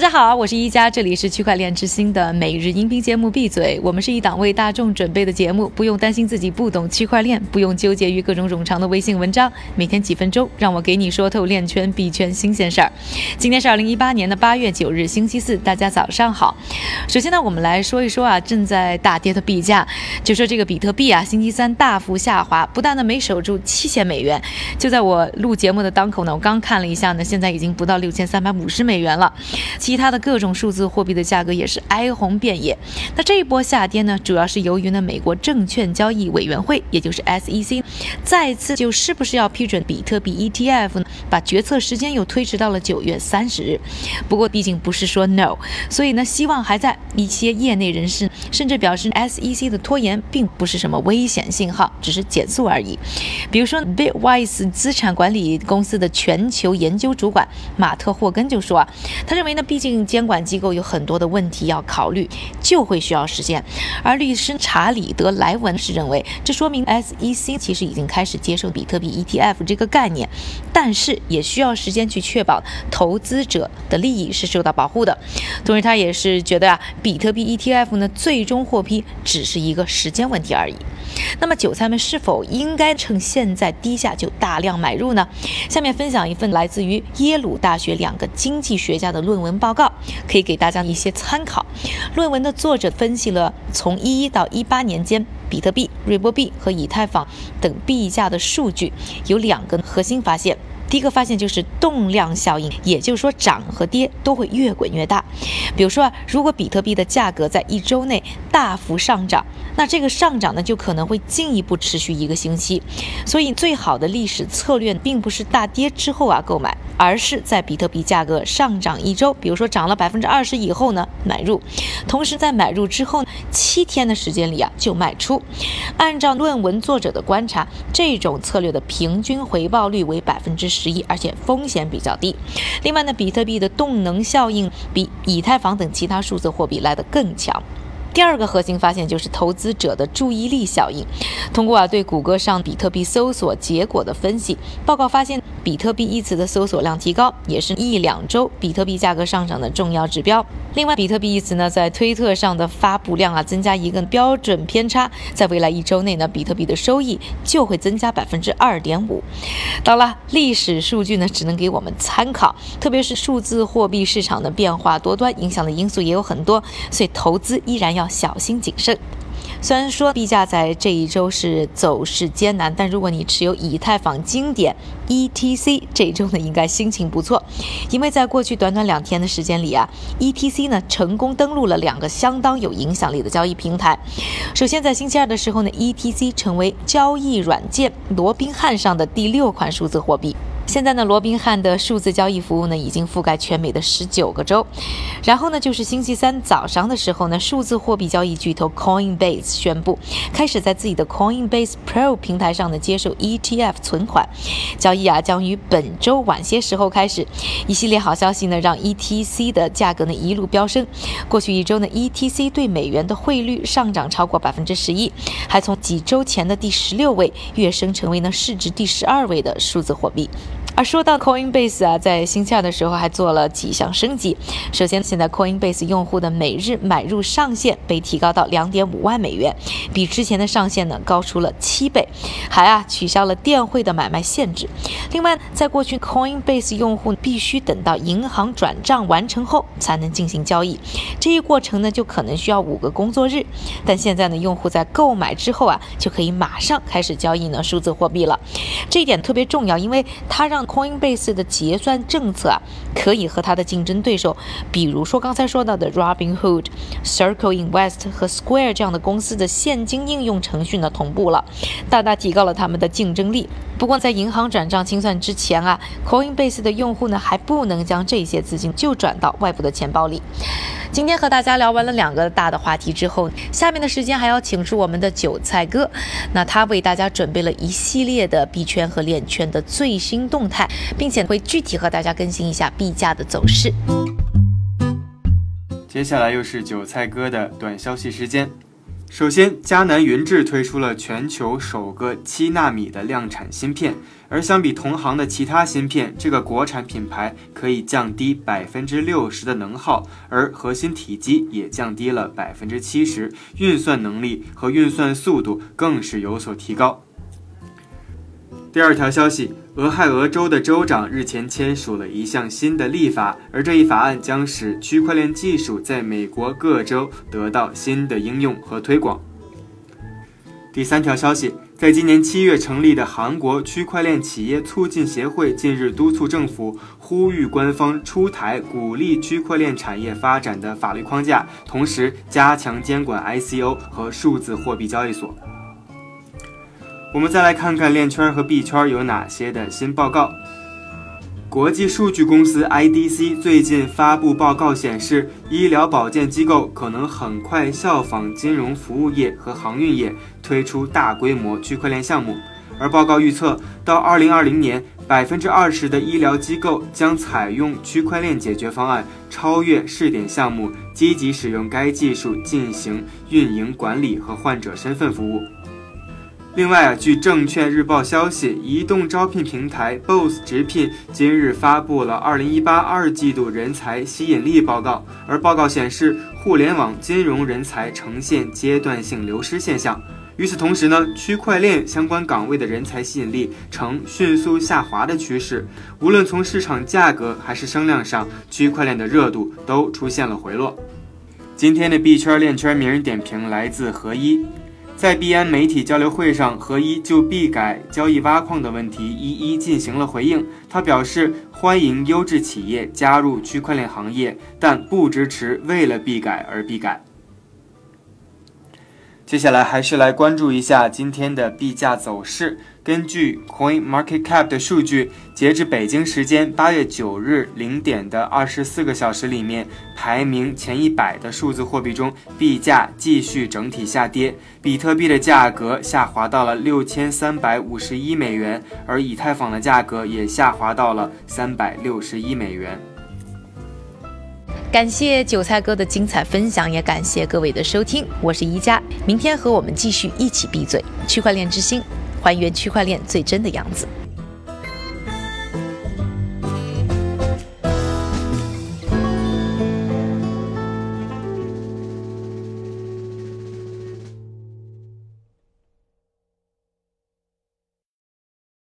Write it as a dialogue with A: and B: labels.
A: 大家好，我是一加，这里是区块链之星的每日音频节目。闭嘴，我们是一档为大众准备的节目，不用担心自己不懂区块链，不用纠结于各种冗长的微信文章，每天几分钟，让我给你说透链圈币圈新鲜事儿。今天是二零一八年的八月九日，星期四，大家早上好。首先呢，我们来说一说啊，正在大跌的币价，就说这个比特币啊，星期三大幅下滑，不但呢没守住七千美元，就在我录节目的当口呢，我刚看了一下呢，现在已经不到六千三百五十美元了。其他的各种数字货币的价格也是哀鸿遍野。那这一波下跌呢，主要是由于呢美国证券交易委员会，也就是 SEC，再次就是不是要批准比特币 ETF 呢？把决策时间又推迟到了九月三十日。不过毕竟不是说 no，所以呢希望还在。一些业内人士甚至表示，SEC 的拖延并不是什么危险信号，只是减速而已。比如说，Bitwise 资产管理公司的全球研究主管马特霍根就说啊，他认为呢。毕竟监管机构有很多的问题要考虑，就会需要时间。而律师查理德莱文是认为，这说明 SEC 其实已经开始接受比特币 ETF 这个概念，但是也需要时间去确保投资者的利益是受到保护的。同时，他也是觉得啊，比特币 ETF 呢最终获批只是一个时间问题而已。那么，韭菜们是否应该趁现在低价就大量买入呢？下面分享一份来自于耶鲁大学两个经济学家的论文报告，可以给大家一些参考。论文的作者分析了从一一到一八年间比特币、瑞波币和以太坊等币价的数据，有两个核心发现。第一个发现就是动量效应，也就是说涨和跌都会越滚越大。比如说啊，如果比特币的价格在一周内大幅上涨，那这个上涨呢就可能会进一步持续一个星期。所以最好的历史策略并不是大跌之后啊购买，而是在比特币价格上涨一周，比如说涨了百分之二十以后呢买入，同时在买入之后七天的时间里啊就卖出。按照论文作者的观察，这种策略的平均回报率为百分之十。十一，而且风险比较低。另外呢，比特币的动能效应比以太坊等其他数字货币来得更强。第二个核心发现就是投资者的注意力效应。通过啊对谷歌上比特币搜索结果的分析，报告发现，比特币一词的搜索量提高，也是一两周比特币价格上涨的重要指标。另外，比特币一词呢在推特上的发布量啊增加一个标准偏差，在未来一周内呢，比特币的收益就会增加百分之二点五。当然，历史数据呢只能给我们参考，特别是数字货币市场的变化多端，影响的因素也有很多，所以投资依然要。要小心谨慎。虽然说币价在这一周是走势艰难，但如果你持有以太坊经典 ETC，这一周呢应该心情不错，因为在过去短短两天的时间里啊，ETC 呢成功登陆了两个相当有影响力的交易平台。首先在星期二的时候呢，ETC 成为交易软件罗宾汉上的第六款数字货币。现在呢，罗宾汉的数字交易服务呢已经覆盖全美的十九个州。然后呢，就是星期三早上的时候呢，数字货币交易巨头 Coinbase 宣布开始在自己的 Coinbase Pro 平台上呢接受 ETF 存款交易啊，将于本周晚些时候开始。一系列好消息呢，让 ETC 的价格呢一路飙升。过去一周呢，ETC 对美元的汇率上涨超过百分之十一，还从几周前的第十六位跃升成为呢市值第十二位的数字货币。而说到 Coinbase 啊，在星期二的时候还做了几项升级。首先，现在 Coinbase 用户的每日买入上限被提高到两点五万美元，比之前的上限呢高出了七倍。还啊取消了电汇的买卖限制。另外，在过去 Coinbase 用户必须等到银行转账完成后才能进行交易，这一过程呢就可能需要五个工作日。但现在呢，用户在购买之后啊就可以马上开始交易呢数字货币了。这一点特别重要，因为它让 Coinbase 的结算政策啊，可以和它的竞争对手，比如说刚才说到的 Robinhood、Circle Invest 和 Square 这样的公司的现金应用程序呢同步了，大大提高了他们的竞争力。不过在银行转账清算之前啊，Coinbase 的用户呢还不能将这些资金就转到外部的钱包里。今天和大家聊完了两个大的话题之后，下面的时间还要请出我们的韭菜哥，那他为大家准备了一系列的币圈和链圈的最新动态，并且会具体和大家更新一下币价的走势。
B: 接下来又是韭菜哥的短消息时间。首先，迦南云智推出了全球首个七纳米的量产芯片，而相比同行的其他芯片，这个国产品牌可以降低百分之六十的能耗，而核心体积也降低了百分之七十，运算能力和运算速度更是有所提高。第二条消息，俄亥俄州的州长日前签署了一项新的立法，而这一法案将使区块链技术在美国各州得到新的应用和推广。第三条消息，在今年七月成立的韩国区块链企业促进协会近日督促政府，呼吁官方出台鼓励区块链产业发展的法律框架，同时加强监管 ICO 和数字货币交易所。我们再来看看链圈和币圈有哪些的新报告。国际数据公司 IDC 最近发布报告显示，医疗保健机构可能很快效仿金融服务业和航运业推出大规模区块链项目。而报告预测，到2020年，百分之二十的医疗机构将采用区块链解决方案，超越试点项目，积极使用该技术进行运营管理和患者身份服务。另外啊，据证券日报消息，移动招聘平台 Boss 直聘今日发布了二零一八二季度人才吸引力报告，而报告显示，互联网金融人才呈现阶段性流失现象。与此同时呢，区块链相关岗位的人才吸引力呈迅速下滑的趋势，无论从市场价格还是声量上，区块链的热度都出现了回落。今天的币圈链圈名人点评来自何一。在币安媒体交流会上，何一就币改交易挖矿的问题一一进行了回应。他表示，欢迎优质企业加入区块链行业，但不支持为了币改而币改。接下来还是来关注一下今天的币价走势。根据 Coin Market Cap 的数据，截至北京时间八月九日零点的二十四个小时里面，排名前一百的数字货币中，币价继续整体下跌。比特币的价格下滑到了六千三百五十一美元，而以太坊的价格也下滑到了三百六十一美元。
A: 感谢韭菜哥的精彩分享，也感谢各位的收听。我是宜家，明天和我们继续一起闭嘴，区块链之星，还原区块链最真的样子。